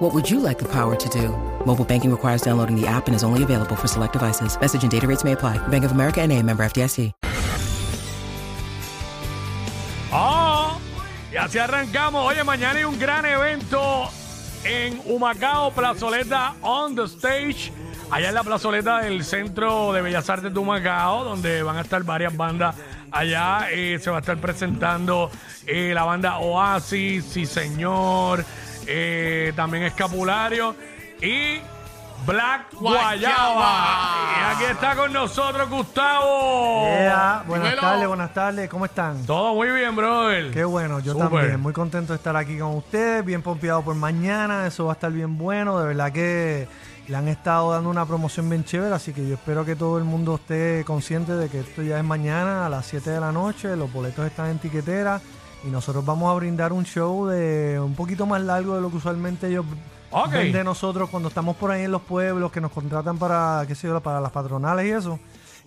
What would you like the power to do? Mobile banking requires downloading the app and is only available for select devices. Message and data rates may apply. Bank of America and a member FDIC. ¡Oh! Y así arrancamos. Oye, mañana hay un gran evento en Humacao, Plazoleta on the stage. Allá en la plazoleta del Centro de Bellas Artes de Humacao, donde van a estar varias bandas. Allá eh, se va a estar presentando eh, la banda Oasis, Sí Señor, eh, también Escapulario y Black Guayaba. Y aquí está con nosotros Gustavo. Yeah, buenas Dímelo. tardes, buenas tardes, ¿cómo están? Todo muy bien, brother. Qué bueno, yo Súper. también, muy contento de estar aquí con ustedes, bien pompeado por mañana, eso va a estar bien bueno, de verdad que le han estado dando una promoción bien chévere, así que yo espero que todo el mundo esté consciente de que esto ya es mañana a las 7 de la noche, los boletos están en tiquetera y nosotros vamos a brindar un show de un poquito más largo de lo que usualmente ellos Ok. ven de nosotros cuando estamos por ahí en los pueblos, que nos contratan para, qué sé yo, para las patronales y eso.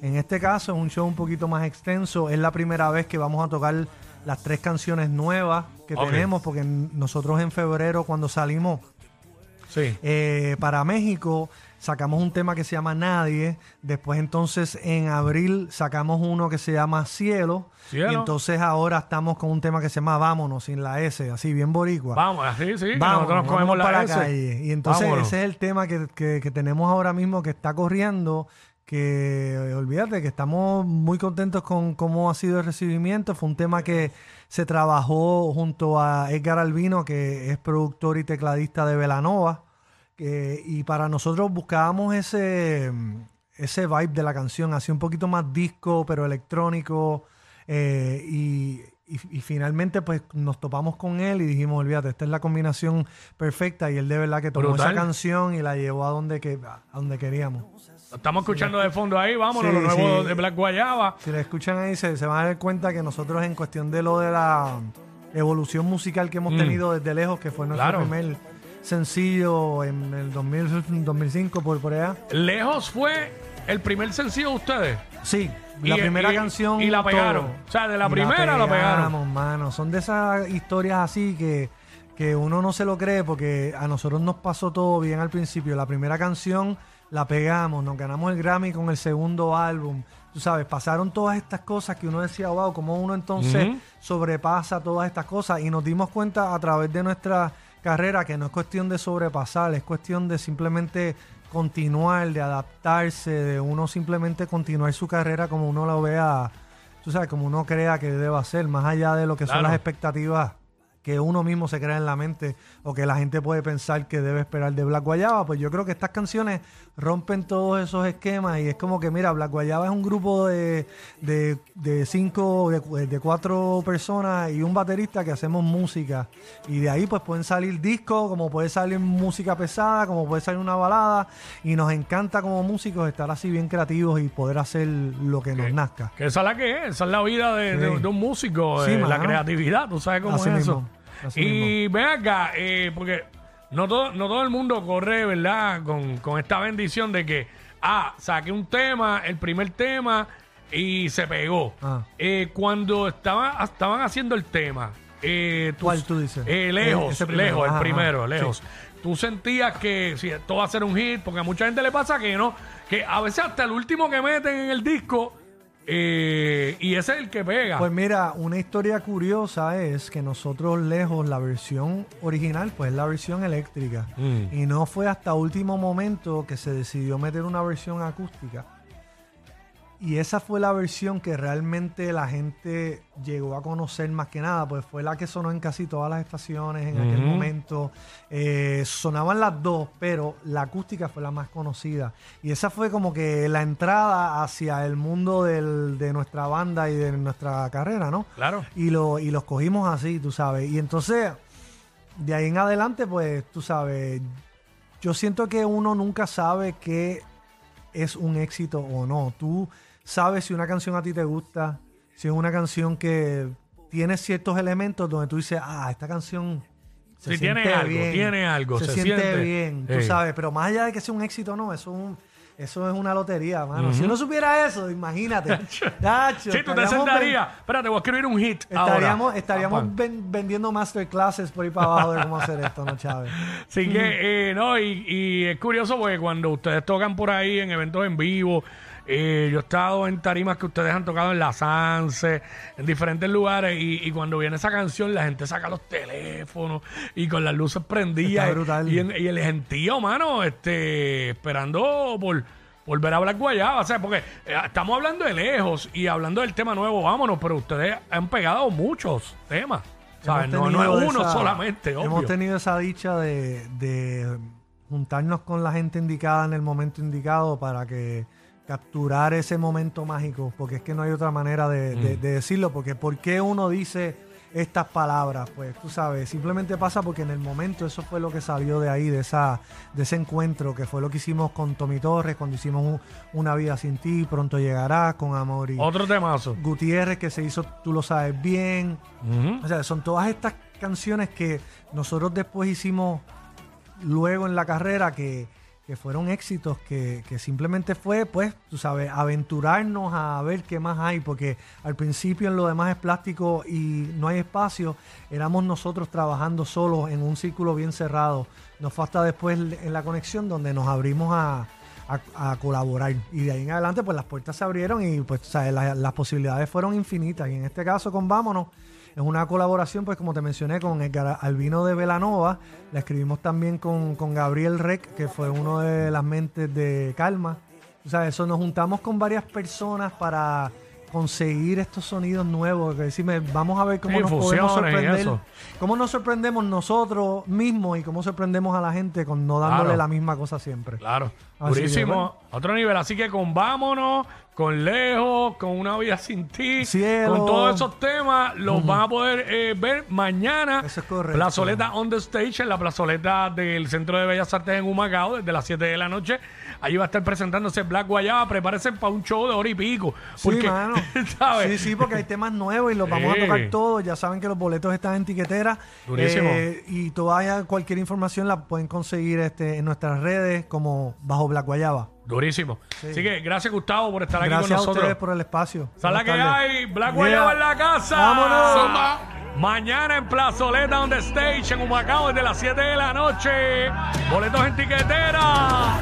En este caso es un show un poquito más extenso. Es la primera vez que vamos a tocar las tres canciones nuevas que tenemos, porque nosotros en febrero cuando salimos Sí. eh, para México sacamos un tema que se llama Nadie. Después entonces en abril sacamos uno que se llama Cielo. Cielo. Y entonces ahora estamos con un tema que se llama Vámonos, sin la S, así bien boricua. Vamos, así, sí. Vamos, nosotros nos comemos para la la S. calle. Y entonces Vámonos. ese es el tema que, que- que tenemos ahora mismo que está corriendo. Que eh, olvídate que estamos muy contentos con cómo ha sido el recibimiento. Fue un tema que se trabajó junto a Edgar Albino, que es productor y tecladista de Velanova. que- y para nosotros buscábamos ese, ese vibe de la canción, así un poquito más disco, pero electrónico. eh, y, y- y finalmente pues nos topamos con él y dijimos, olvídate, esta es la combinación perfecta y él de verdad que tomó Brutal. esa canción y la llevó a donde, que, a donde queríamos. Lo Estamos escuchando de fondo ahí, vámonos, Sí, lo nuevo sí. de Black Guayaba. Si la escuchan ahí se, se van a dar cuenta que nosotros en cuestión de lo de la evolución musical que hemos Mm. tenido desde lejos, que fue nuestro Claro. primer sencillo en el 2000, 2005 por, por allá. Lejos fue el primer sencillo de ustedes. Sí, la Y- primera y- canción. y la pegaron. O sea, de la primera la pegaron. pegamos, mano. Son de esas historias así que, que uno no se lo cree porque a nosotros nos pasó todo bien al principio. La primera canción la pegamos, nos ganamos el Grammy con el segundo álbum. Tú sabes, pasaron todas estas cosas que uno decía, wow, cómo uno entonces sobrepasa todas estas cosas. Y nos dimos cuenta a través de nuestra carrera que no es cuestión de sobrepasar, es cuestión de simplemente continuar, de adaptarse, de uno simplemente continuar su carrera como uno lo vea, tú sabes, como uno crea que deba ser, más allá de lo que son las expectativas que uno mismo se crea en la mente o que la gente puede pensar que debe esperar de Black Guayaba, pues yo creo que estas canciones rompen todos esos esquemas y es como que, mira, Black Guayaba es un grupo de, de, de cinco, de, de cuatro personas y un baterista que hacemos música y de ahí pues pueden salir discos, como puede salir música pesada, como puede salir una balada y nos encanta como músicos estar así bien creativos y poder hacer lo que nos nazca. Que esa es la que es, esa es la vida de, de- Sí. de un músico, Sí, eh, la creatividad, tú sabes cómo Así es mismo, eso. Así Y ven acá, eh, porque no todo, no todo el mundo corre, ¿verdad? Con, con esta bendición de que, ah, saqué un tema, el primer tema, y se pegó. Ah. Eh, cuando estaba, estaban haciendo el tema, eh, tú- ¿Cuál tú dices? eh, lejos, primero, lejos, el primero, lejos. sí. Tú sentías que si esto va a ser un hit, porque a mucha gente le pasa que no, que a veces hasta el último que meten en el disco, eh, y ese es el que pega. Pues mira, una historia curiosa es que nosotros lejos la versión original, pues es la versión eléctrica. Mm. Y no fue hasta último momento que se decidió meter una versión acústica. Y esa fue la versión que realmente la gente llegó a conocer más que nada, pues fue la que sonó en casi todas las estaciones en aquel momento. Eh, sonaban las dos, pero la acústica fue la más conocida. Y esa fue como que la entrada hacia el mundo del- de nuestra banda y de nuestra carrera, ¿no? Claro. Y, lo, y los cogimos así, tú sabes. Y entonces, de ahí en adelante, pues, tú sabes, yo siento que uno nunca sabe qué es un éxito o no. Tú sabes si una canción a ti te gusta, si es una canción que tiene ciertos elementos donde tú dices, ah, esta canción se Si siente tiene algo, bien, tiene algo, se, se siente siente. bien, tú sabes, pero más allá de que sea un éxito no, eso es un- eso es una lotería, mano. Si uno supiera eso, imagínate. Tacho, Sí, tú te sentarías. Espérate, voy a escribir un hit. Estaríamos, ahora. estaríamos ven- vendiendo masterclasses por ahí para abajo de cómo hacer esto, ¿no, Chávez? Así que, eh, no, y, y es curioso porque cuando ustedes tocan por ahí en eventos en vivo, eh, yo he estado en tarimas que ustedes han tocado en la Sanse, en diferentes lugares, y, y cuando viene esa canción, la gente saca los teléfonos y con las luces prendidas. Está brutal. Y, en- y el gentío, mano, este, esperando por. por ver a Black Guayaba, o sea, porque eh, estamos hablando de lejos y hablando del tema nuevo, vámonos, pero ustedes han pegado muchos temas, ¿sabes? No, Hemos no tenido es uno esa- solamente, obvio. Hemos tenido esa dicha de, de juntarnos con la gente indicada en el momento indicado para que capturar ese momento mágico, porque es que no hay otra manera de, Mm. de- de decirlo, porque ¿por qué uno dice estas palabras? Pues tú sabes, simplemente pasa porque en el momento eso fue lo que salió de ahí, de esa de ese encuentro, que fue lo que hicimos con Tommy Torres, cuando hicimos un- Una vida sin ti, pronto llegarás, con Amor y Otro temazo. Gutiérrez, que se hizo Tú lo sabes bien, o sea, son todas estas canciones que nosotros después hicimos luego en la carrera que, que fueron éxitos, que, que simplemente fue, pues, tú sabes, aventurarnos a ver qué más hay, porque al principio en lo demás es plástico y no hay espacio, éramos nosotros trabajando solos en un círculo bien cerrado. Nos falta después en la conexión donde nos abrimos a, a- colaborar. Y de ahí en adelante, pues las puertas se abrieron y pues sabes, la- las posibilidades fueron infinitas. Y en este caso con Vámonos, es una colaboración, pues como te mencioné, con Edgar Albino de Velanova. La escribimos también con, con Gabriel Rec, que fue uno de las mentes de Calma. O sea, eso nos juntamos con varias personas para conseguir estos sonidos nuevos. Que decirme, vamos a ver cómo Sí, nos podemos sorprender. Cómo nos sorprendemos nosotros mismos y cómo sorprendemos a la gente con no dándole Claro. la misma cosa siempre. Claro, Así que, bueno. Otro nivel. Así que con Vámonos, con Lejos, con Una Vida Sin Ti, Cielo. con todos esos temas, los van a poder eh, ver mañana. Eso es correcto. Plazoleta on the stage, en la plazoleta del Centro de Bellas Artes en Humacao, desde las 7 de la noche. Allí va a estar presentándose Black Guayaba. Prepárense para un show de hora y pico. Sí, mano. ¿sabes? Sí, sí, porque hay temas nuevos y los vamos a tocar todos. Ya saben que los boletos están en tiquetera. Durísimo. Eh, y toda cualquier información la pueden conseguir este, en nuestras redes como Bajo Black Guayaba. Durísimo. Así que gracias, Gustavo, por estar aquí Gracias con a nosotros. ustedes por el espacio. ¿Sabes la que hay? Black Yeah. En la casa. ¡Vámonos! Mañana en Plazoleta on the stage en Humacao desde las 7 de la noche. Boletos en tiquetera.